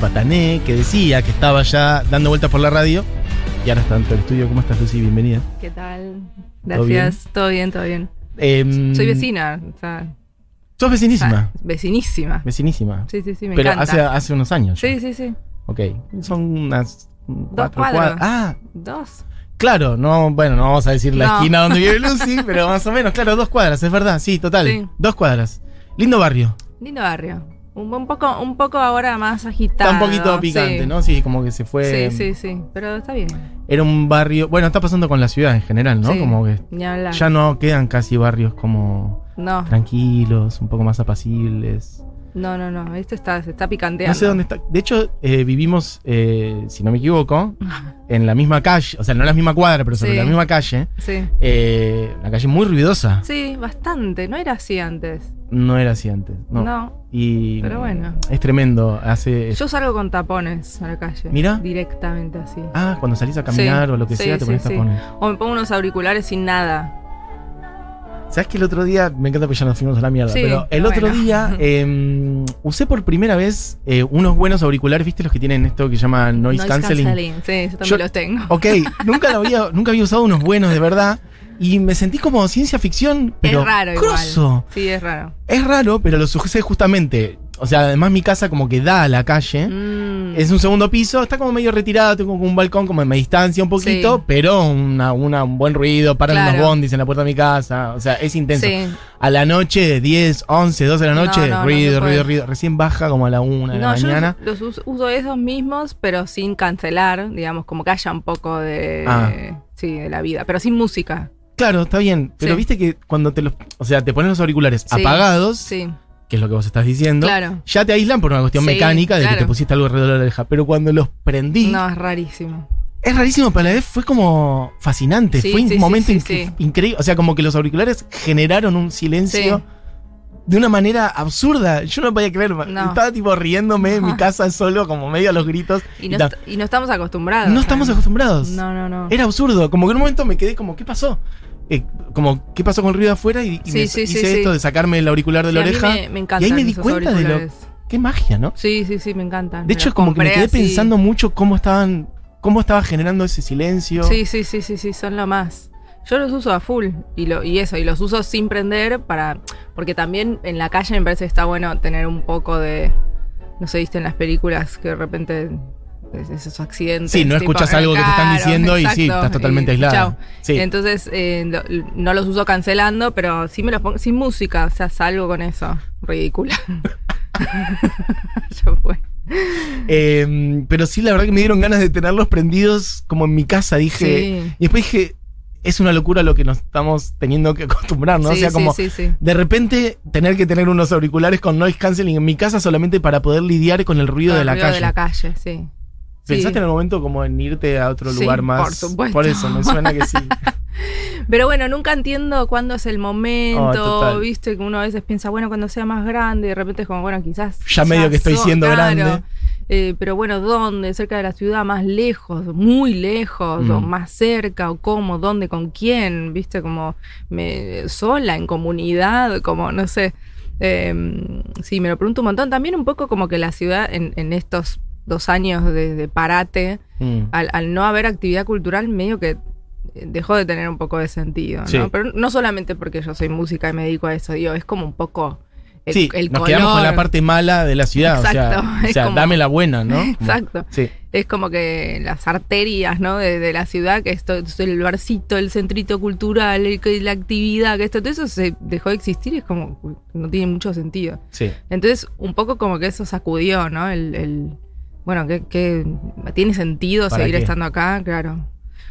Patané, que decía que estaba ya dando vueltas por la radio. Y ahora está en el estudio. ¿Cómo estás, Lucy? Bienvenida. ¿Qué tal? ¿Todo bien? Gracias. Todo bien, todo bien. Em, Soy vecina. O sea, Sos vecinísima. ah, vecinísima. Vecinísima. Sí, sí, sí, me Pero encanta. hace, hace unos años. ya. Sí, sí, sí. Ok. Son unas cuatro cuadras. Ah, Dos. claro. No, bueno, no vamos a decir la No. esquina donde vive Lucy, pero más o menos, claro, dos cuadras, es verdad. Sí, total. Sí. Dos cuadras. Lindo barrio. Lindo barrio. Un, poco, un poco ahora más agitado. Está un poquito picante, sí. ¿no? Sí, como que se fue. Sí, sí, sí. Pero está bien. Era un barrio. Bueno, está pasando con la ciudad en general, ¿no? Sí. Como que Ni hablar. ya no quedan casi barrios como No, tranquilos, un poco más apacibles. No, no, no. Este está, se está picanteando. No sé dónde está. De hecho, eh, vivimos, eh, si no me equivoco, en la misma calle, o sea, no en la misma cuadra, pero sobre Sí. la misma calle. Sí. Eh, una calle muy ruidosa. Sí, bastante. No era así antes. No era así antes. No. No. Y Pero bueno. Es tremendo. Hace. Yo salgo con tapones a la calle. Mira. Directamente así. Ah, cuando salís a caminar Sí, o lo que sea, te pones sí. tapones. O me pongo unos auriculares sin nada. ¿Sabes que el otro día, me encanta porque ya nos fuimos a la mierda, Sí, pero el otro bueno. día eh, usé por primera vez eh, unos buenos auriculares, ¿viste los que tienen esto que se llama noise, cancelling? Sí, yo también Yo- los tengo. Ok, nunca, lo había, nunca había usado unos buenos de verdad y me sentí como ciencia ficción, pero es raro grosso. igual. Sí, es raro. Es raro, pero los usé justamente, o sea, además mi casa como que da a la calle. Mm. Es un segundo piso, está como medio retirado, tengo como un balcón como en mi distancia un poquito, Sí. pero una, una- un buen ruido, paran Claro. unos bondis en la puerta de mi casa, o sea, es intenso. Sí. A la noche, 10, 11, 12 de la No, noche, no, no ruido, ruido, ruido. Recién baja como a la 1 de la No, yo mañana. los, los us- uso esos mismos, pero sin cancelar, digamos, como que haya un poco de, Ah. sí, de la vida, pero sin música. Claro, está bien, pero Sí. viste que cuando te los, o sea, te pones los auriculares apagados, Sí, que es lo que vos estás diciendo, claro. ya te aíslan por una cuestión Sí, mecánica de que te pusiste algo alrededor de la oreja. Pero cuando los prendí, No, es rarísimo. es rarísimo, pero a la vez fue como fascinante. Sí, fue un sí, momento inc- increíble. O sea, como que los auriculares generaron un silencio. De una manera absurda, yo no podía creer. No. Estaba tipo riéndome en mi casa solo, como medio a los gritos. Y no, y estamos acostumbrados. no estamos acostumbrados. No, no, no. Era absurdo. Como que en un momento me quedé como, ¿qué pasó? Eh, como, ¿qué pasó con el ruido afuera? Y, y Sí, me- sí, hice sí. esto de sacarme el auricular de la oreja. me, me y ahí me di cuenta de lo. Qué magia, ¿no? Sí, sí, sí, me encantan. De hecho, como que me quedé pensando mucho cómo estaban. cómo estaba generando ese silencio. Sí, sí, sí, sí, sí, son lo más. Yo los uso a full y lo y eso y los uso sin prender para porque también en la calle me parece que está bueno tener un poco de no sé, viste en las películas que de repente esos accidentes. Sí, no escuchas algo que te están diciendo y sí, estás totalmente chau. Sí. Entonces eh, lo- no los uso cancelando, pero sí me los pongo sin música, o sea, salgo con eso. Ridícula. ya fue. Eh, pero sí, la verdad que me dieron ganas de tenerlos prendidos como en mi casa, dije. Sí. Y después dije, es una locura lo que nos estamos teniendo que acostumbrar, ¿no? o sea, como sí, sí. de repente tener que tener unos auriculares con noise canceling en mi casa solamente para poder lidiar con el ruido de El la ruido calle. de la calle, sí. ¿Pensaste en el momento como en irte a otro lugar más? por supuesto. Por eso, me suena que sí. Pero bueno, nunca entiendo cuándo es el Oh, momento, total. viste, que uno a veces piensa, bueno, cuando sea más grande, y de repente es como, bueno, quizás... Ya medio que estoy so- siendo grande. Eh, pero bueno, ¿dónde? ¿Cerca de la ciudad? ¿Más lejos? ¿Muy lejos? ¿O Mm. más cerca? ¿O cómo? ¿Dónde? ¿Con quién? ¿Viste? Como me, sola, en comunidad, como, no sé. Eh, sí, me lo pregunto un montón. También un poco como que la ciudad en, en estos dos años de, de parate, Mm. al, al no haber actividad cultural, medio que eh, dejó de tener un poco de sentido, ¿no? Sí. Pero no solamente porque yo soy música y me dedico a eso, digo, es como un poco el, sí, el nos color. quedamos con la parte mala de la ciudad. Exacto, o sea, o sea como- dame la buena, ¿no? Exacto. Sí. Es como que las arterias, ¿no? De, de la ciudad, que esto es el barcito, el centrito cultural, el la actividad, que esto, todo eso se dejó de existir y es como, no tiene mucho sentido. Sí. Entonces, un poco como que eso sacudió, ¿no? El, el- bueno, que, que tiene sentido ¿Para seguir qué? estando acá, claro.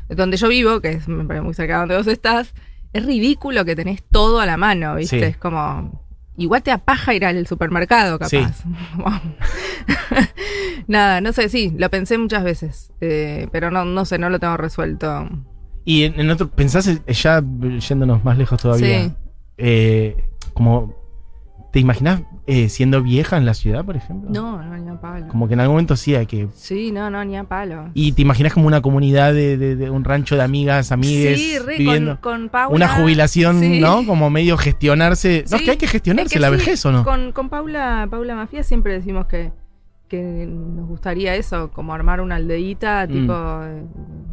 Donde yo vivo, que es me parece muy cerca de donde vos estás, es ridículo que tenés todo a la mano, ¿viste? Sí. Es como. Igual te apaja ir al supermercado, capaz. Sí. Nada, no sé, sí, lo pensé muchas veces. eh, pero no, no sé, no lo tengo resuelto. Y en, en otro, pensás, eh, ya yéndonos más lejos todavía, Sí. eh, como, ¿te imaginas eh, siendo vieja en la ciudad, por ejemplo? No, no, ni a palo. Como que en algún momento sí hay que... Sí, no, no, ni a palo. Y te imaginas como una comunidad de, de- de un rancho de amigas, amigues, sí, re, viviendo con, con Paula. una jubilación, sí. ¿no? Como medio gestionarse. No, es que hay que gestionarse Es que la sí, vejez, ¿o no? Con, con Paula, Paula Mafia siempre decimos que, que nos gustaría eso, como armar una aldeíta, Mm. tipo eh,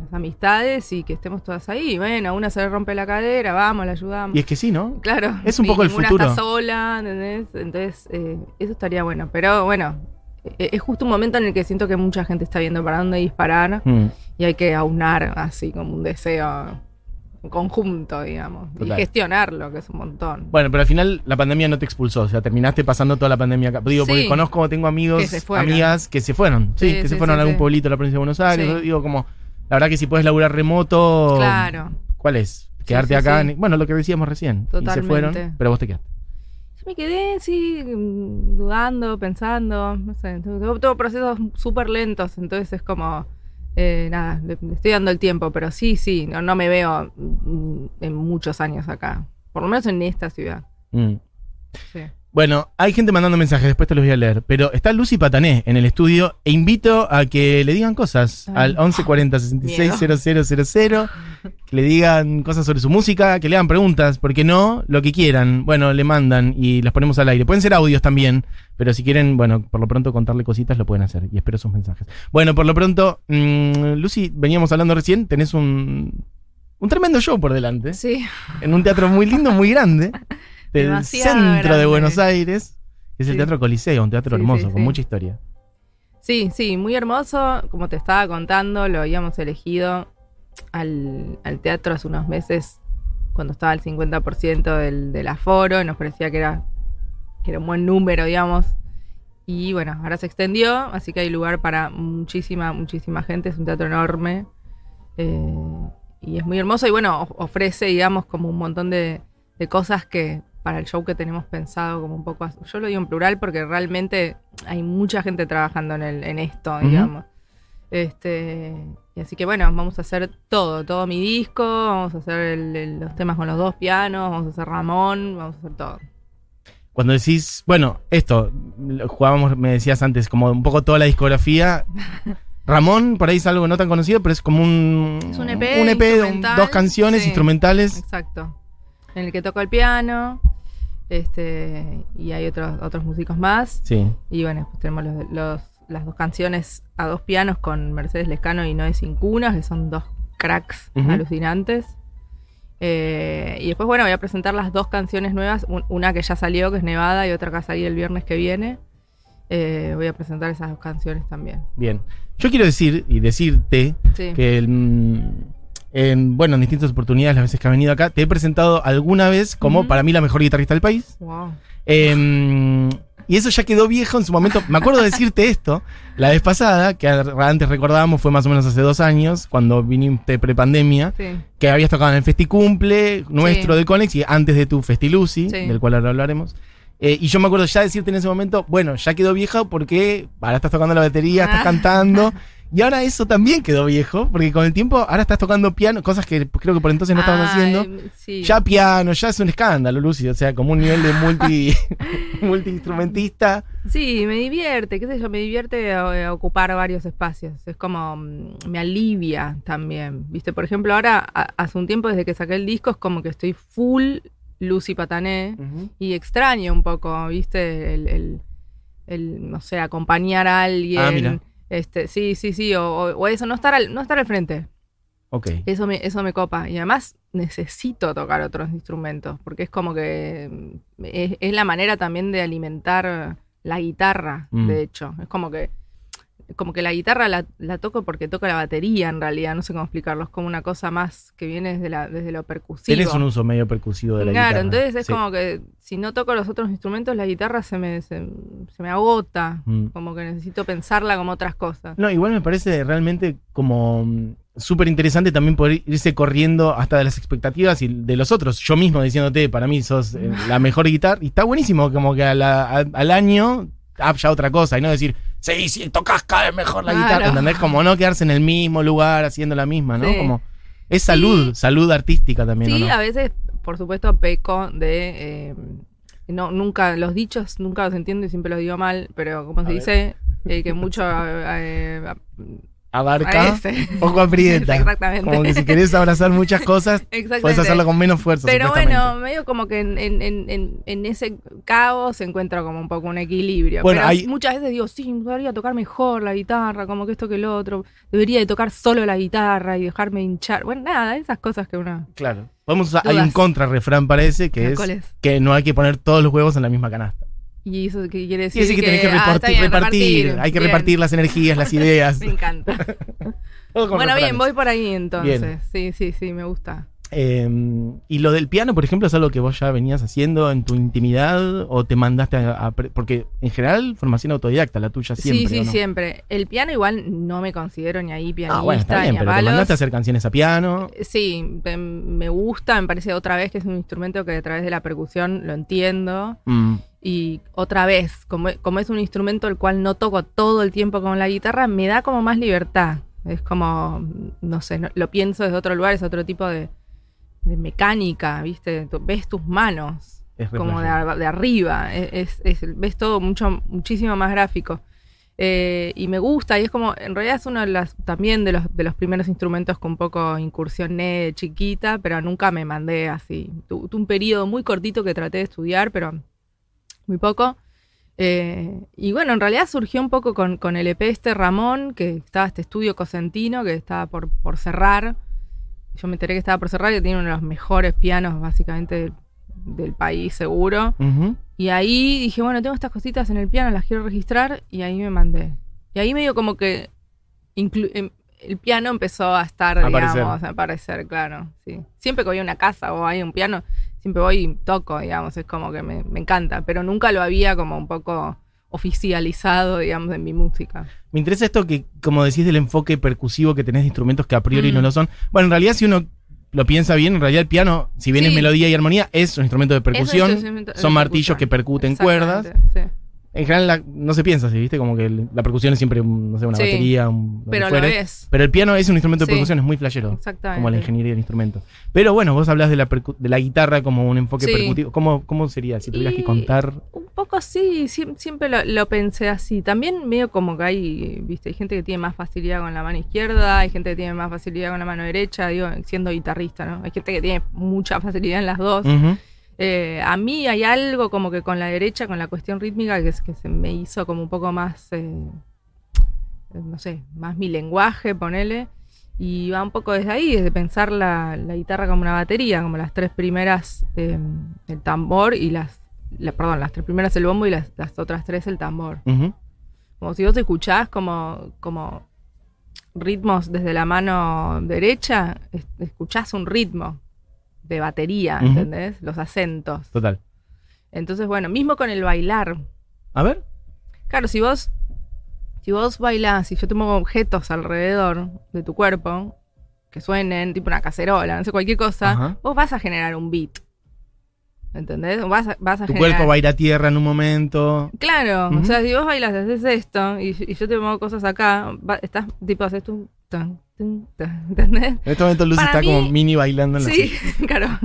las amistades y que estemos todas ahí. Bueno, una se le rompe la cadera, vamos, la ayudamos. Y es que sí, ¿no? Claro. Es un poco el futuro. está sola, ¿entendés? Entonces, eh, eso estaría bueno. Pero bueno, eh, es justo un momento en el que siento que mucha gente está viendo para dónde disparar Mm. y hay que aunar así como un deseo conjunto, digamos. Total. Y gestionarlo, que es un montón. Bueno, pero al final la pandemia no te expulsó, o sea, terminaste pasando toda la pandemia acá. Digo, porque Sí. conozco, tengo amigos, Que amigas que se fueron, sí, Sí, que se fueron a algún pueblito de la provincia de Buenos Aires. Digo, como, la verdad que si puedes laburar remoto, Claro. ¿cuál es? Quedarte acá, en- bueno, lo que decíamos recién. Y se Totalmente. fueron, pero vos te quedaste. Yo me quedé, sí, dudando, pensando, no sé, tuve procesos súper lentos, entonces es como, eh, nada, le, le estoy dando el tiempo, pero sí, sí, no, no me veo mm, en muchos años acá, por lo menos en esta ciudad. Mm. Sí. Bueno, hay gente mandando mensajes, después te los voy a leer. Pero está Lucy Patané en el estudio e invito a que le digan cosas Ay. al 1140 660000, que le digan cosas sobre su música, que le hagan preguntas, porque no, lo que quieran. Bueno, le mandan y las ponemos al aire. Pueden ser audios también, pero si quieren, bueno, por lo pronto contarle cositas lo pueden hacer y espero sus mensajes. Bueno, por lo pronto, mm, Lucy, veníamos hablando recién, tenés un, un tremendo show por delante Sí, en un teatro muy lindo, muy grande, del Demasiado centro de. Buenos Aires, que es el. Teatro Coliseo, un teatro Sí, hermoso, sí, con mucha historia. sí, sí, muy hermoso, como te estaba contando, lo habíamos elegido al, al teatro hace unos meses, cuando estaba al 50% del, del aforo, y nos parecía que era, que era un buen número, digamos. Y bueno, ahora se extendió, así que hay lugar para muchísima, muchísima gente. Es un teatro enorme. eh, y es muy hermoso. Y bueno, of- ofrece, digamos, como un montón de, de cosas que para el show que tenemos pensado, como un poco. Yo lo digo en plural porque realmente hay mucha gente trabajando en, el, en esto, digamos. Este, y así que bueno, vamos a hacer todo, todo mi disco, vamos a hacer el- el- los temas con los dos pianos, vamos a hacer Ramón, vamos a hacer todo. Cuando decís, bueno, esto, jugábamos, me decías antes, como un poco toda la discografía. Ramón, por ahí es algo no tan conocido, pero es como un, Es un EP un EP de un- instrumental, dos canciones sí. instrumentales. Exacto. En el que toco el piano, este, y hay otros, otros músicos más. Sí. Y bueno, después tenemos los, los- las dos canciones a dos pianos con Mercedes Lescano y Noé Cincunas, que son dos cracks alucinantes. Eh, y después, bueno, voy a presentar las dos canciones nuevas, un- una que ya salió, que es Nevada, y otra que va a salir el viernes que viene. Eh, voy a presentar esas dos canciones también. Bien. Yo quiero decir y decirte Sí. que mm, en, bueno, en distintas oportunidades, las veces que has venido acá, te he presentado alguna vez como para mí la mejor guitarrista del país. Wow. Eh, y eso ya quedó viejo en su momento. Me acuerdo de decirte esto la vez pasada, que antes recordábamos, fue más o menos hace dos años, cuando viniste prepandemia, Sí. que habías tocado en el Festicumple nuestro Sí. de Conex y antes de tu Festiluci, Sí. del cual ahora hablaremos. Eh, y yo me acuerdo ya decirte en ese momento, bueno, ya quedó viejo porque ahora estás tocando la batería, estás Ah. cantando. Y ahora eso también quedó viejo, porque con el tiempo ahro estás tocando piano, cosas que creo que por entonces no estabas Ay, haciendo. sí. Ya piano, ya es un escándalo, Lucy. O sea, como un nivel de multi multiinstrumentista. Sí, me divierte, qué sé yo, me divierte eh, ocupar varios espacios. Es como, mm, me alivia también. Viste, por ejemplo, ahora, hace un tiempo desde que saqué el disco, es como que estoy full Lucy Patané y extraño un poco, viste, el, el- el, no sé, acompañar a alguien. Ah, mira. Este, sí, sí, sí, o, eso, no estar al, no estar al frente. Ok. Eso me, eso me copa. Y además necesito tocar otros instrumentos, porque es como que mm, es, es la manera también de alimentar la guitarra, Mm. de hecho. Es como que como que la guitarra la, la toco porque toco la batería en realidad, no sé cómo explicarlo, es como una cosa más que viene desde, la, desde lo percusivo. Tienes un uso medio percusivo de la claro, guitarra. entonces es Sí. como que si no toco los otros instrumentos, la guitarra se me, se, se me agota, Mm. como que necesito pensarla como otras cosas. No, igual me parece realmente como mm, súper interesante también poder irse corriendo hasta de las expectativas y de los otros. Yo mismo diciéndote, para mí sos eh, la mejor guitarra. Y está buenísimo, como que a la- a- al año ah, ya otra cosa y no decir, sí, sí, tocas cada vez mejor la Claro. guitarra. ¿Entendés? Como no quedarse en el mismo lugar haciendo la misma, ¿no? Sí. Como es salud, salud artística también, ¿o Sí, no? a veces, por supuesto, peco de. eh, no, nunca, los dichos nunca los entiendo y siempre los digo mal, pero como se ver. dice, eh, que mucho. eh, abarca, poco aprieta. Exactamente. Como que si querés abrazar muchas cosas, puedes hacerlo con menos fuerza. Pero bueno, medio como que en, en- en- en- en ese caos se encuentra como un poco un equilibrio. Bueno, Pero hay- muchas veces digo, sí, debería tocar mejor la guitarra, como que esto que lo otro. Debería de tocar solo la guitarra y dejarme hinchar. Bueno, nada, esas cosas que uno... Claro. Podemos usar- hay un contrarrefrán parece que es ¿Cuál es? que no hay que poner todos los huevos en la misma canasta. ¿Y eso qué quiere decir? Quiere decir que, tenés que ah, repartir, bien, repartir, hay que Bien. repartir las energías, las ideas. Me encanta. Bueno, bien, voy por ahí entonces. Bien. Sí, sí, sí, me gusta. Eh, y lo del piano, por ejemplo, es algo que vos ya venías haciendo en tu intimidad o te mandaste a, porque en general formación autodidacta la tuya siempre. sí, sí, ¿o no? siempre. El piano igual no me considero ni ahí pianista Ah, bueno, está bien, ni a pero te mandaste a hacer canciones a piano. Sí, me- me gusta, me parece otra vez que es un instrumento que a través de la percusión lo entiendo. Mm, Y otra vez, como, como es un instrumento el cual no toco todo el tiempo con la guitarra, me da como más libertad. Es como, no sé, no- lo pienso desde otro lugar, es otro tipo de, de mecánica, ¿viste? Tú ves tus manos es como de, de arriba, es, es- es- ves todo mucho, muchísimo más gráfico. Eh, y me gusta, y es como, en realidad es uno de las, también de los, de los primeros instrumentos que un poco incursioné chiquita, pero nunca me mandé así. Tu- Tuve un periodo muy cortito que traté de estudiar, pero muy poco. Eh, y bueno, en realidad surgió un poco con, con el EP este Ramón, que estaba este estudio cosentino, que estaba por, por cerrar. Yo me enteré que estaba por cerrar, que tiene uno de los mejores pianos básicamente del, del país, seguro. Y ahí dije, bueno, tengo estas cositas en el piano, las quiero registrar, y ahí me mandé. Y ahí medio como que em- el piano empezó a estar, A aparecer. digamos, a aparecer, claro. Sí. Siempre que voy a una casa o hay un piano, siempre voy y toco, digamos, es como que me, me encanta, pero nunca lo había como un poco oficializado, digamos, en mi música. Me interesa esto que, como decís, del enfoque percusivo que tenés de instrumentos que a priori Mm. no lo son. Bueno, en realidad, si uno lo piensa bien, en realidad el piano, si bien Sí. es melodía y armonía, es un instrumento de percusión. Instrumento de son martillos percusión. que percuten cuerdas. Sí. En general la- no se piensa así, ¿viste? Como que el- la percusión es siempre, no sé, una Sí. batería, un, que Pero lo es. Pero el piano es un instrumento de Sí. percusión, es muy flashero. Exactamente. Como la ingeniería del instrumento. Pero bueno, vos hablas de la, de la guitarra como un enfoque Sí. percutivo. ¿Cómo, ¿Cómo sería si tuvieras que Y- contar? Un poco sí, siem- siempre lo, lo pensé así. También medio como que hay, viste, hay gente que tiene más facilidad con la mano izquierda, hay gente que tiene más facilidad con la mano derecha, digo, siendo guitarrista, ¿no? Hay gente que tiene mucha facilidad en las dos. Eh, a mí hay algo como que con la derecha, con la cuestión rítmica, que, es, que se me hizo como un poco más, eh, no sé, más mi lenguaje, ponele. Y va un poco desde ahí, desde pensar la, la guitarra como una batería, como las tres primeras eh, el tambor y las, la- perdón, las tres primeras el bombo y las, las otras tres el tambor. Como si vos escuchás como, como ritmos desde la mano derecha, es- escuchás un ritmo de batería. ¿entendés? Los acentos. Total. Entonces, bueno, mismo con el bailar. A ver. Claro, si vos, si vos bailás y yo te muevo objetos alrededor de tu cuerpo que suenen, tipo una cacerola, no sé, cualquier cosa, Ajá. vos vas a generar un beat. ¿Entendés? O Vas a, vas a Tu generar... cuerpo va a ir a tierra en un momento. Claro, o sea, si vos bailas, haces esto y, y yo te muevo cosas acá, va- estás tipo, haces tu. tan, ¿Entendés? En este momento Lucy Para está como mini bailando en la Sí, silla. claro.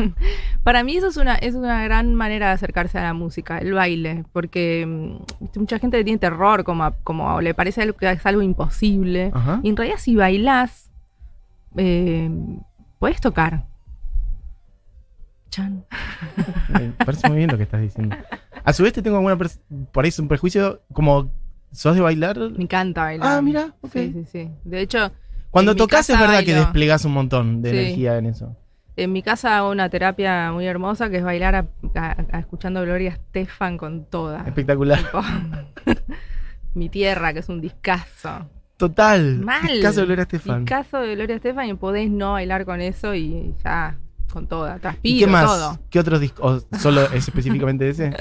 Para mí eso es una, es una gran manera de acercarse a la música, el baile, porque mm, mucha gente le tiene terror, como, como le parece algo que es algo imposible. Ajá. Y en realidad si bailás, eh, puedes tocar. Chan. Me parece muy bien lo que estás diciendo. A su vez te tengo alguna por ahí un prejuicio como sos de bailar. Me encanta bailar. Ah, mira, ok. Sí, sí, sí. De hecho, Cuando tocas es verdad que bailo. desplegás un montón de Sí. energía en eso. En mi casa hago una terapia muy hermosa que es bailar a- a- a- escuchando Gloria Estefan con toda. Espectacular. Mi tierra, que es un discazo. Total. Mal. Caso de Gloria Estefan. Discazo de Gloria Estefan y podés no bailar con eso y ya, con toda. ¿Y Transpiro, qué más? todo. ¿Qué otros discos? ¿O solo es específicamente ese?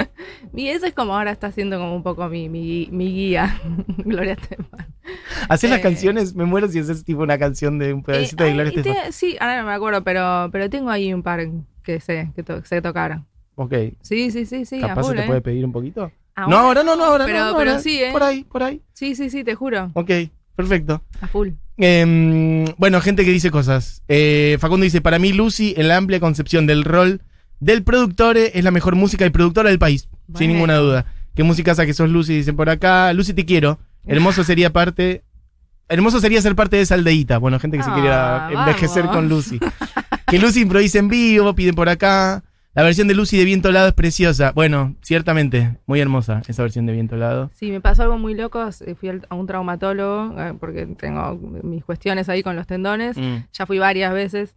Y eso es como ahora está siendo como un poco mi, mi, mi guía, Gloria Estefan. Hacer las Eh. canciones, me muero si haces tipo una canción de un pedacito Eh, de Gloria ay, y Estefan. te- sí, ahora no me acuerdo, pero, pero tengo ahí un par que sé, que to- sé tocar. Ok. Sí, sí, sí, sí. ¿Capaz se te ¿eh? puede pedir un poquito? Ahora no, ahora no, no, ahora pero, no. no, pero ahora. sí, ¿eh? Por ahí, por ahí. Sí, sí, sí, te juro. Ok, perfecto. A full. Em, bueno, gente que dice cosas. Eh, Facundo dice, para mí Lucy, en la amplia concepción del rol del productor, es la mejor música y productora del país, sin ninguna duda. ¿Qué música que sos Lucy? Dicen por acá. Lucy, te quiero. Hermoso sería parte... hermoso sería ser parte de esa aldeíta. Bueno, gente que se Ah, quiera envejecer vamos. con Lucy. que Lucy improvise en vivo, piden por acá. La versión de Lucy de Viento Helado es preciosa. Bueno, ciertamente, muy hermosa esa versión de Viento Helado. Sí, me pasó algo muy loco. Fui a un traumatólogo eh, porque tengo mis cuestiones ahí con los tendones. Mm. Ya fui varias veces.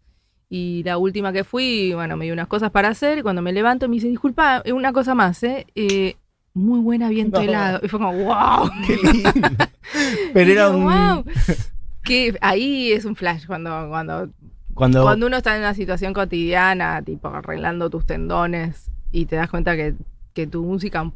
Y la última que fui, bueno, me dio unas cosas para hacer. Y cuando me levanto me dice, disculpa, eh, una cosa más, ¿eh? Eh, muy buena viento No. helado. Y fue como, wow. Qué lindo. Pero era un. Wow. Que ahí es un flash cuando, cuando, Cuando, cuando uno está en una situación cotidiana, tipo arreglando tus tendones, y te das cuenta que, que tu música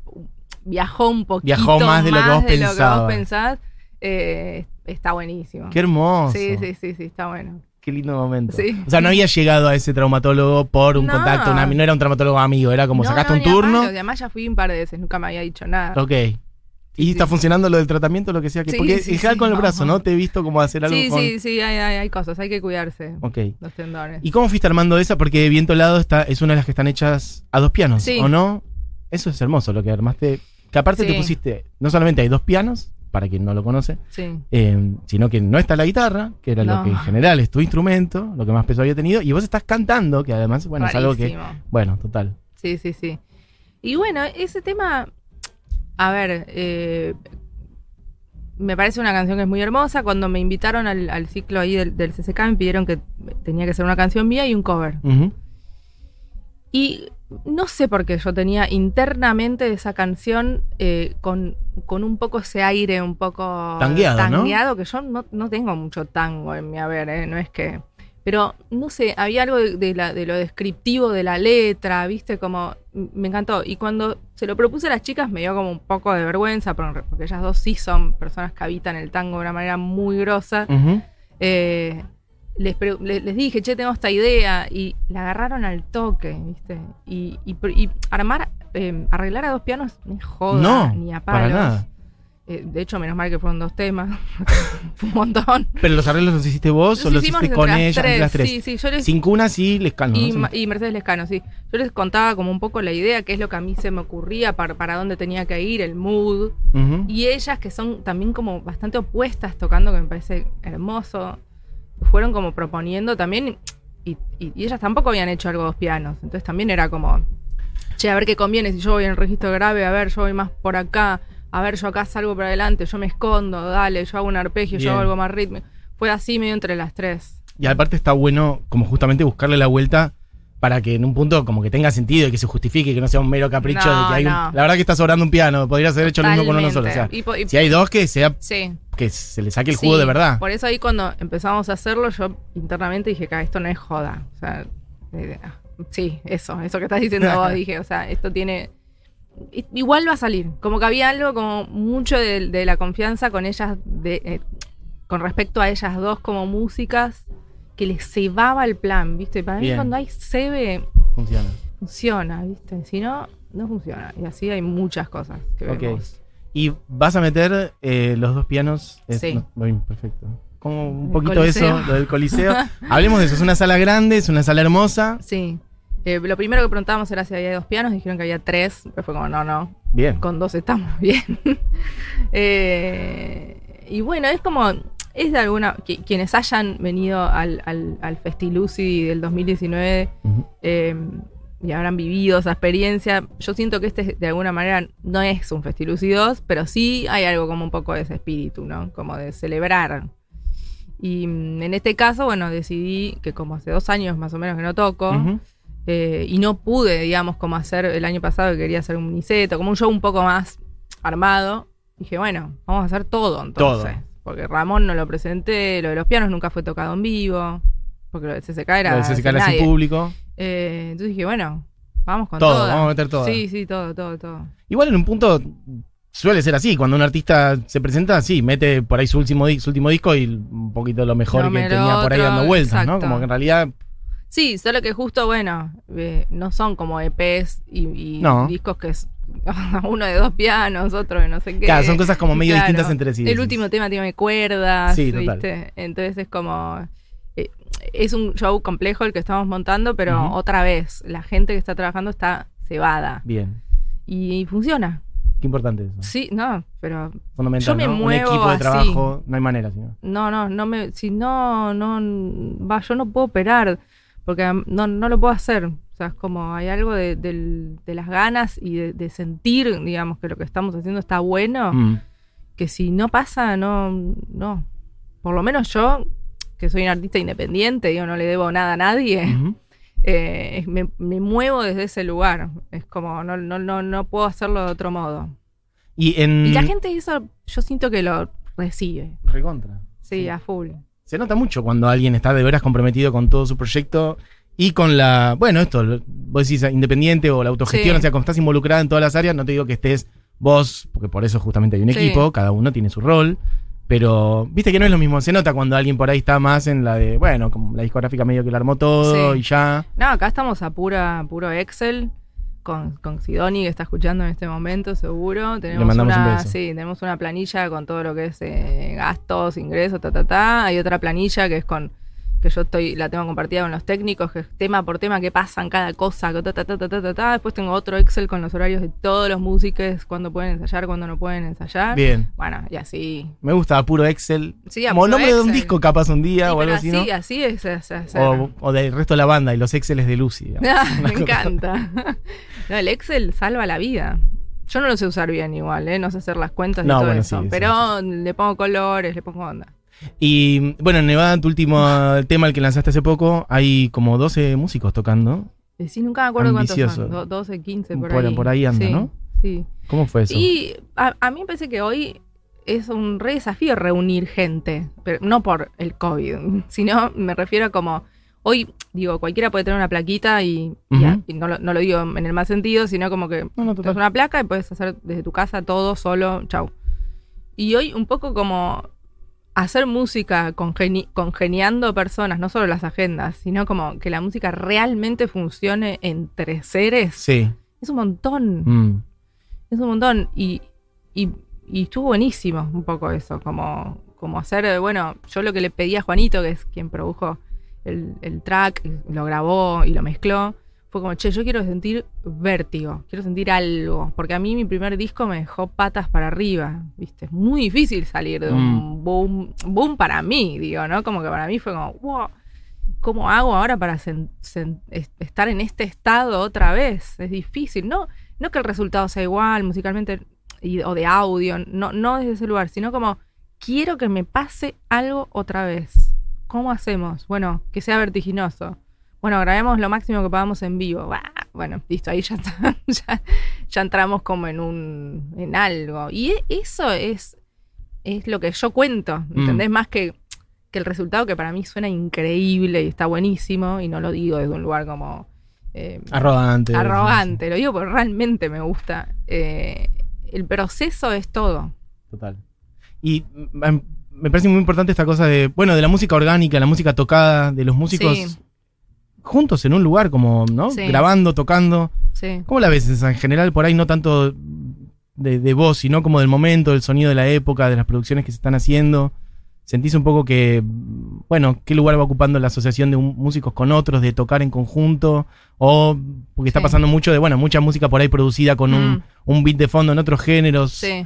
viajó un poquito Viajó más de lo que vos de lo que pensabas. vos pensás, eh, está buenísimo. Qué hermoso. Sí, sí, sí, sí, está bueno. Qué lindo momento. Sí. O sea, no había llegado a ese traumatólogo por un No. contacto, una- no era un traumatólogo amigo, era como No, sacaste un turno. y además ya fui un par de veces, nunca me había dicho nada. Ok. ¿Y está funcionando lo del tratamiento, lo que sea? Que, Sí, porque sí, sí, con el no. brazo, ¿no? Te he visto como hacer algo Sí, con... sí, sí, hay, hay, hay cosas, hay que cuidarse. Ok. Los tendones. ¿Y cómo fuiste armando esa? Porque Viento Helado está, es una de las que están hechas a dos pianos, Sí. ¿o no? Eso es hermoso lo que armaste. Que aparte te pusiste, no solamente hay dos pianos, para quien no lo conoce, Sí. eh, sino que no está la guitarra, que era lo que en general es tu instrumento, lo que más peso había tenido, y vos estás cantando, que además, bueno, es algo que... Bueno, total. Sí, sí, sí. Y bueno, ese tema, a ver, eh, me parece una canción que es muy hermosa. Cuando me invitaron al, al ciclo ahí del, del CCK me pidieron que tenía que ser una canción mía y un cover. Y no sé por qué yo tenía internamente esa canción eh, con, con un poco ese aire un poco Tangueado, ¿no? tangueado, que yo no, no tengo mucho tango en mi haber, eh, no es que... Pero, no sé, había algo de, de la- de lo descriptivo de la letra, ¿viste? Como, me encantó. Y cuando se lo propuse a las chicas me dio como un poco de vergüenza, porque ellas dos sí son personas que habitan el tango de una manera muy grosa. Eh, les, les dije, che, tengo esta idea, y la agarraron al toque, ¿viste? Y, y armar, eh, arreglar a dos pianos no es joda, No, ni a para palos. nada. Eh, de hecho, menos mal que fueron dos temas. Fue un montón. ¿Pero los arreglos los hiciste vos o los hiciste con las ellas? entre las tres. Sí, sí, yo les, Sin cunas y lescano. y, ¿no? Ma- y Mercedes Lescano, sí. Yo les contaba como un poco la idea, qué es lo que a mí se me ocurría, para, para dónde tenía que ir, el mood. Y ellas, que son también como bastante opuestas tocando, que me parece hermoso, fueron como proponiendo también, y, y- y ellas tampoco habían hecho algo dos pianos, entonces también era como, che, a ver qué conviene, si yo voy en registro grave, a ver, yo voy más por acá, a ver, yo acá salgo por adelante, yo me escondo, dale, yo hago un arpegio, Bien. yo hago algo más ritmo. Fue así medio entre las tres. Y aparte está bueno como justamente buscarle la vuelta para que en un punto como que tenga sentido y que se justifique, que no sea un mero capricho No, de que hay un-. La verdad que está sobrando un piano, podrías haber hecho lo mismo con uno solo. O sea, Totalmente. Y po- y- si hay dos, que sea sí. que se le saque el Sí, jugo de verdad. Por eso ahí cuando empezamos a hacerlo, yo internamente dije que esto no es joda. O sea, sí, eso, eso que estás diciendo vos, dije, o sea, esto tiene... Igual va a salir. Como que había algo como mucho de, de la confianza con ellas, de, eh, con respecto a ellas dos como músicas, que les cebaba el plan, ¿viste? Para mí Bien. cuando hay cebe, Funciona. funciona, ¿viste? Si no, no funciona. Y así hay muchas cosas que Ok. vemos. Y vas a meter eh, los dos pianos. Es- Sí. no, perfecto. Como un poquito eso, lo del coliseo. Hablemos de eso. Es una sala grande, es una sala hermosa. Sí. Eh, lo primero que preguntábamos era si había dos pianos, dijeron que había tres, pero fue como, no, no, Bien. con dos estamos bien. Eh, y bueno, es como, es de alguna, qui- quienes hayan venido al, al, al Festiluci del 2019 Ujú. eh, y habrán vivido esa experiencia, yo siento que este de alguna manera no es un Festiluci 2, pero sí hay algo como un poco de ese espíritu, ¿no? Como de celebrar. Y mm, en este caso, bueno, decidí que como hace dos años más o menos que no toco. Eh, y no pude, digamos, como hacer el año pasado que quería hacer un uniceto, como un show un poco más armado. Dije, bueno, vamos a hacer todo entonces. Todo. Porque Ramón no lo presenté, lo de los pianos nunca fue tocado en vivo, porque lo de CCK era, Lo del CCK era sin público. Eh, entonces dije, bueno, vamos con Todo, todo. vamos a meter todo. Sí, sí, todo, todo, todo. Igual en un punto suele ser así. Cuando un artista se presenta, sí, mete por ahí su último, su último disco y un poquito lo mejor que tenía por ahí dando vueltas, ¿no? Como que en realidad Sí, solo que justo, bueno, eh, no son como EPs y, y No. discos que es uno de dos pianos, otro de no sé qué. Claro, son cosas como medio Claro. distintas entre sí. El último tema tiene cuerdas, Sí. ¿viste? Entonces es como... eh, es un show complejo el que estamos montando, pero otra vez, la gente que está trabajando está cebada. Bien. Y funciona. Qué importante eso. Sí, no, pero Fundamental. yo me ¿no? muevo Un equipo de así. trabajo, no hay manera, sino. no, no, no me, si no, no, va, yo no puedo operar, porque no, no lo puedo hacer. O sea, es como hay algo de, de las ganas y de, de sentir, digamos, que lo que estamos haciendo está bueno, Mm. que si no pasa, no, no. Por lo menos yo, que soy un artista independiente, digo, no le debo nada a nadie, eh, me, me muevo desde ese lugar. Es como, no, no, no, no puedo hacerlo de otro modo. Y en. Y la gente eso, yo siento que lo recibe. Recontra. Sí, Sí. a full. Se nota mucho cuando alguien está de veras comprometido con todo su proyecto y con la. Bueno, esto, vos decís independiente o la autogestión, Sí. o sea, como estás involucrada en todas las áreas, no te digo que estés vos, porque por eso justamente hay un Sí. equipo, cada uno tiene su rol. Pero viste que no es lo mismo, se nota cuando alguien por ahí está más en la de, bueno, como la discográfica medio que lo armó todo Sí. y ya. No, acá estamos a pura, puro Excel. Con, con Sidoni, que está escuchando en este momento, seguro. Tenemos mandamos un una, beso. sí, tenemos una planilla con todo lo que es eh, gastos, ingresos, ta, ta, ta. Hay otra planilla que es con que yo estoy, la tengo compartida con los técnicos, que es tema por tema, qué pasa en cada cosa, ta, ta, ta, ta, ta, ta, ta. Después tengo otro Excel con los horarios de todos los músicos, cuándo pueden ensayar, cuándo no pueden ensayar. Bien. Bueno, y así. Me gusta puro Excel. Sí, a como puro nombre de un disco capaz un día Sí, o algo así, así, es, es- es- O, o del resto de la banda y los Exceles de Lucy. Ah, me encanta. No, el Excel salva la vida. Yo no lo sé usar bien igual, ¿eh? No sé hacer las cuentas y No, todo bueno, eso. sí, sí, pero le pongo colores, le pongo onda. Y bueno, en Nevada, tu último tema, el que lanzaste hace poco, hay como 12 músicos tocando. Y sí, nunca me acuerdo cuántos Ambicioso. son. Do- 12, 15, por, Por- ahí. por ahí anda, ¿no? Sí. ¿Cómo fue eso? Y a, a mí me parece que hoy es un re desafío reunir gente. Pero no por el COVID, sino me refiero a como. Hoy, digo, cualquiera puede tener una plaquita y, y Ujú. a- y no, lo, no lo digo en el más sentido, sino como que No, no, una placa y puedes hacer desde tu casa todo solo, chau. Y hoy un poco como hacer música congeni- congeniando personas, no solo las agendas, sino como que la música realmente funcione entre seres, Sí. es un montón, Mm. es un montón. Y, y, y estuvo buenísimo un poco eso, como, como hacer, bueno, yo lo que le pedí a Juanito, que es quien produjo el, el track, lo grabó y lo mezcló, fue como, che, yo quiero sentir vértigo, quiero sentir algo, porque a mí mi primer disco me dejó patas para arriba, ¿viste? Es muy difícil salir de un boom, boom para mí, digo, ¿no? Como que para mí fue como, wow, ¿cómo hago ahora para estar en este estado otra vez? Es difícil, ¿no? No que el resultado sea igual musicalmente y- o de audio, no, no desde ese lugar, sino como, quiero que me pase algo otra vez. ¿Cómo hacemos? Bueno, que sea vertiginoso. Bueno, grabemos lo máximo que podamos en vivo. Bah, Bueno, listo, ahí ya, está- ya, ya entramos como en un en algo. Y e- eso es, es lo que yo cuento, Mm. ¿entendés? Más que, que el resultado que para mí suena increíble y está buenísimo, y no lo digo desde un lugar como eh, Arrogante. arrogante, lo digo porque realmente me gusta. Eh, el proceso es todo. Total. Y mm, me parece muy importante esta cosa de, bueno, de la música orgánica, la música tocada, de los músicos Sí. juntos en un lugar, como, ¿no? Sí. Grabando, tocando. Sí. ¿Cómo la ves en general? Por ahí no tanto de, de voz, sino como del momento, del sonido de la época, de las producciones que se están haciendo. ¿Sentís un poco que, bueno, qué lugar va ocupando la asociación de un- músicos con otros, de tocar en conjunto? O porque está Sí. pasando mucho de, bueno, mucha música por ahí producida con un, Mm. un beat de fondo en otros géneros. Sí.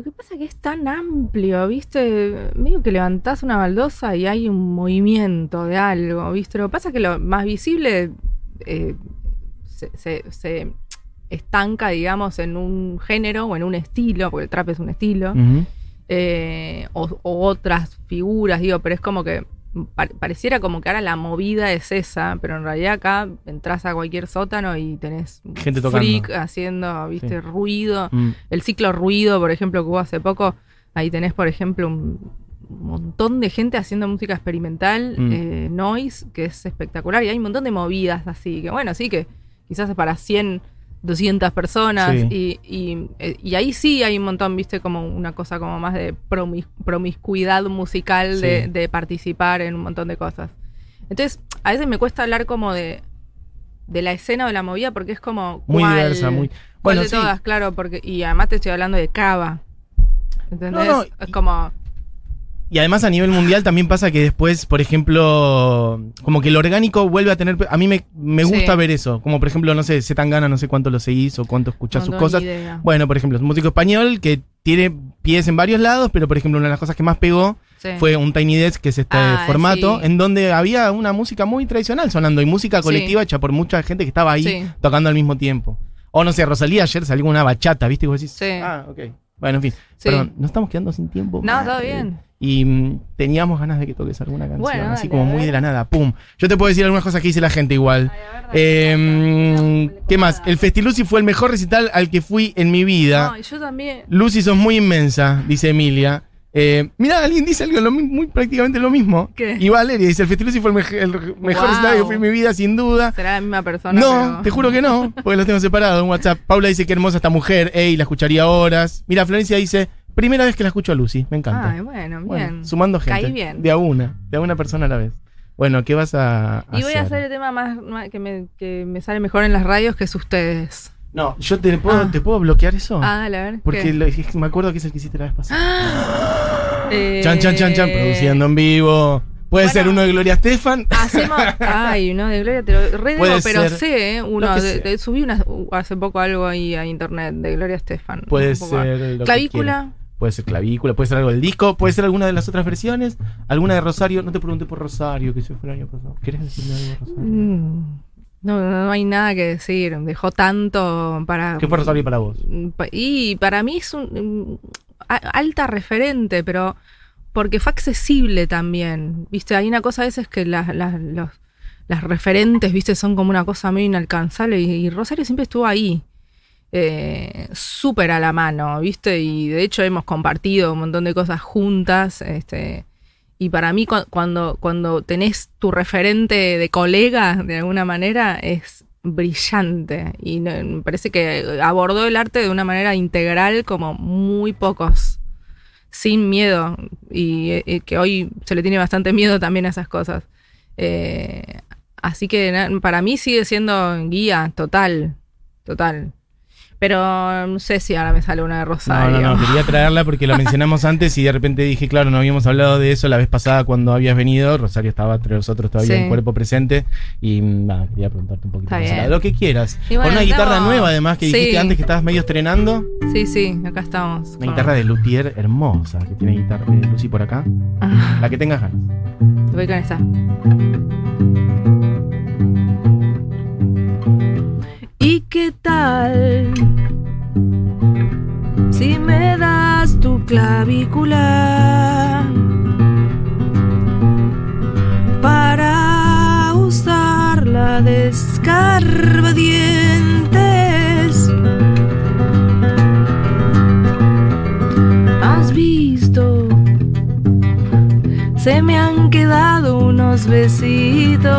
Lo que pasa es que es tan amplio, ¿viste? Medio que levantás una baldosa y hay un movimiento de algo, ¿viste? Lo que pasa es que lo más visible eh, se, se- se estanca, digamos, en un género o en un estilo, porque el trap es un estilo, eh, o, o otras figuras, digo, pero es como que pareciera como que ahora la movida es esa, pero en realidad acá entras a cualquier sótano y tenés Gente tocando. freak haciendo, viste, Sí. ruido. Mm. El ciclo ruido, por ejemplo, que hubo hace poco, ahí tenés, por ejemplo, un montón de gente haciendo música experimental, Mm. eh, noise, que es espectacular, y hay un montón de movidas así, que bueno, sí, que quizás es para 100, 200 personas, Sí. y, y, eh, y ahí sí hay un montón, viste, como una cosa como más de promis- promiscuidad musical, de, Sí. de participar en un montón de cosas. Entonces, a veces me cuesta hablar como de, de la escena o de la movida, porque es como... Muy ¿cuál? diversa, muy. ¿Cuál Bueno, de sí. todas? Claro, porque y además te estoy hablando de Cava. ¿Entendés? No, no, es como Y además a nivel mundial también pasa que después, por ejemplo, como que el orgánico vuelve a tener... A mí me, me Sí. gusta ver eso. Como por ejemplo, no sé, Zetangana, no sé cuánto lo seguís o cuánto escuchás No sus cosas. Bueno, por ejemplo, es un músico español que tiene pies en varios lados, pero por ejemplo, una de las cosas que más pegó Sí. fue un Tiny Desk, que es este Ah, formato, sí. en donde había una música muy tradicional sonando y música colectiva hecha por mucha gente que estaba ahí tocando al mismo tiempo. O no sé, Rosalía ayer salió una bachata, ¿viste? Y vos decís, Sí. ah, ok. Bueno, en fin. Sí. Perdón, nos estamos quedando sin tiempo. No, todo bien. Y mm, teníamos ganas de que toques alguna canción, Bueno, así dale, como a muy ver. de la nada, pum. Yo te puedo decir algunas cosas que dice la gente igual. Eh, ¿Qué más? El Festiluci fue el mejor recital al que fui en mi vida. No, y yo también. Lucy, sos muy inmensa, dice Emilia. Eh, mirá, alguien dice algo lo muy prácticamente lo mismo. ¿Qué? Y Valeria dice, el Festiluci fue el, mej- el mejor Wow. recital que fui en mi vida, sin duda. Será la misma persona. No, pero- te juro que no, porque los tengo separados en WhatsApp. Paula dice que hermosa esta mujer, ey, la escucharía horas. Mira, Florencia dice, primera vez que la escucho a Lucy, me encanta. Ay, bueno, Bueno, bien. sumando gente. Caí bien. De a una, de a una persona a la vez. Bueno, ¿qué vas a, Y voy a hacer hacer? el tema más, más- que, me, que me sale mejor en las radios, que es ustedes. No, yo te puedo, Ah. te puedo bloquear eso. Ah, dale, a ver. porque me acuerdo que es el que hiciste la vez pasada. Eh, Chan, chan, chan, chan, produciendo en vivo. Puede Bueno. ser uno de Gloria Estefan. Hacemos. Ay, no, de Gloria te lo re Puede digo, pero ser sé, ¿eh? Uno, de- subí una, hace poco algo ahí a internet de Gloria Estefan. Puede ser. lo Clavícula. Puede ser clavícula, puede ser algo del disco, puede ser alguna de las otras versiones, alguna de Rosario. No te pregunté por Rosario, que se fue el año pasado. ¿Querés decirme algo de Rosario? Mm, No, no, no hay nada que decir. Dejó tanto para. ¿Qué fue Rosario para vos? Y para mí es un a- alta referente, pero porque fue accesible también. Viste, hay una cosa a veces que las, las, los- las referentes, viste, son como una cosa muy inalcanzable y, y Rosario siempre estuvo ahí. eh, súper a la mano, ¿viste? Y de hecho hemos compartido un montón de cosas juntas. Este, y para mí, cu- cuando, cuando tenés tu referente de colega, de alguna manera, es brillante. Y me parece que abordó el arte de una manera integral como muy pocos. Sin miedo. Y eh, que hoy se le tiene bastante miedo también a esas cosas. Eh, así que para mí sigue siendo guía total. Total. Pero no sé si ahora me sale una de Rosario. no, no, quería traerla porque la mencionamos antes y de repente dije, claro, no habíamos hablado de eso la vez pasada cuando habías venido. Rosario estaba entre nosotros todavía Sí. en cuerpo presente y nada, quería preguntarte un poquito más. Lo que quieras. Bueno, Con una guitarra estamos- nueva además que Sí. dijiste antes que estabas medio estrenando. Sí, sí, acá estamos. Una guitarra de luthier hermosa que tiene guitarra de Lucy por acá. Ah, La que tengas ganas. voy con esta. ¿Y qué tal? Si me das tu clavícula para usarla de escarbadientes. ¿Has visto? Se me han quedado unos besitos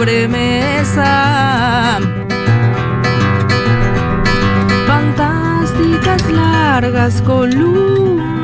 sobremesa. Fantásticas largas columnas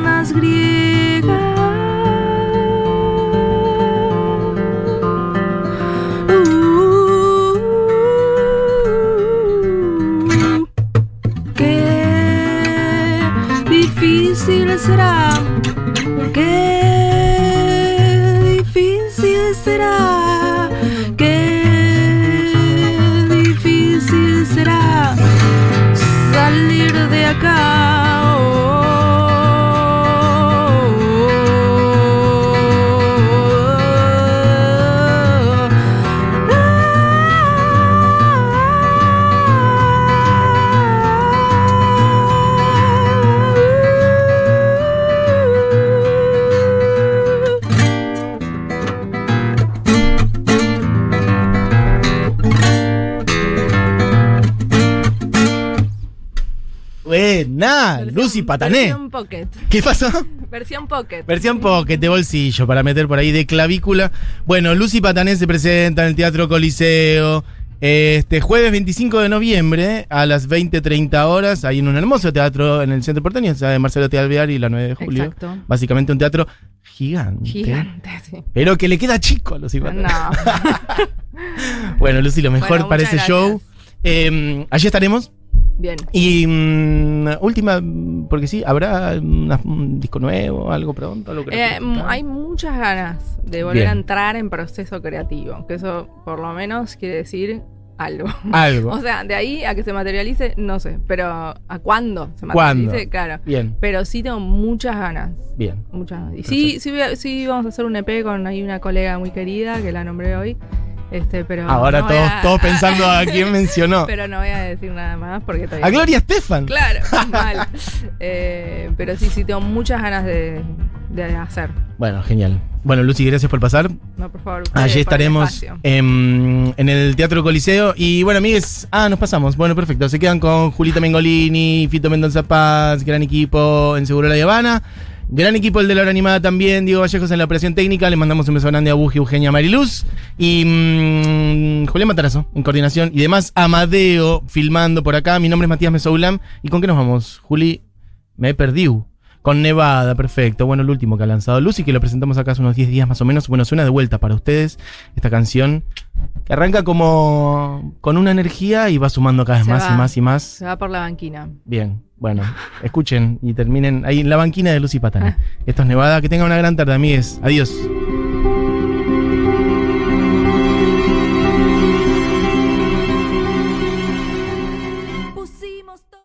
Lucy Patané. Versión Pocket. ¿Qué pasó? Versión pocket. Versión pocket de bolsillo para meter por ahí de clavícula. Bueno, Lucy Patanés se presenta en el Teatro Coliseo. Este jueves 25 de noviembre a las 20.30 horas, ahí en un hermoso teatro en el centro porteño, o de Marcelo T. Alvear y la 9 de julio. Exacto. Básicamente un teatro gigante. Gigante, sí. Pero que le queda chico a Lucy Patanés. No. Bueno, Lucy, lo mejor Bueno, para ese show. Eh, allí estaremos. Bien. Y mm, última, porque sí, habrá una- un disco nuevo, algo pronto. Algo Eh, creativo? m- hay muchas ganas de volver Bien. a entrar en proceso creativo, que eso por lo menos quiere decir algo. algo. O sea, de ahí a que se materialice, no sé, pero ¿a cuándo se ¿Cuándo? materialice? Claro. Bien, Pero sí tengo muchas ganas. bien. Muchas ganas. Y sí, sí, sí vamos a hacer un EP con ahí una colega muy querida que la nombré hoy. Este, pero Ahora no todos, a- todos pensando a quién mencionó. Pero no voy a decir nada más porque todavía. A Gloria Estefan. Claro, mal. Eh, pero sí, sí, tengo muchas ganas de, de hacer. Bueno, genial. Bueno, Lucy, gracias por pasar. No, por favor. Allí el estaremos en, en el Teatro Coliseo. Y bueno, amigues, ah, nos pasamos. Bueno, perfecto. Se quedan con Julita Mengolini, Fito Mendoza Paz, gran equipo en Seguro La Habana. Gran equipo el de la hora animada también, Diego Vallejos en la operación técnica. Le mandamos un beso grande a Buji, Eugenia Mariluz. Y mm, Julián Matarazo en coordinación. Y demás, Amadeo filmando por acá. Mi nombre es Matías Mesoulam. ¿Y con qué nos vamos? Juli, me perdí. Con Nevada, perfecto. Bueno, el último que ha lanzado Lucy, que lo presentamos acá hace unos 10 días más o menos. Bueno, suena de vuelta para ustedes esta canción que arranca como con una energía y va sumando cada vez Se más va. y más y más. Se va por la banquina. Bien, bueno, escuchen y terminen ahí en la banquina de Lucy Patana. Esto es Nevada. Que tengan una gran tarde, amigues. Adiós.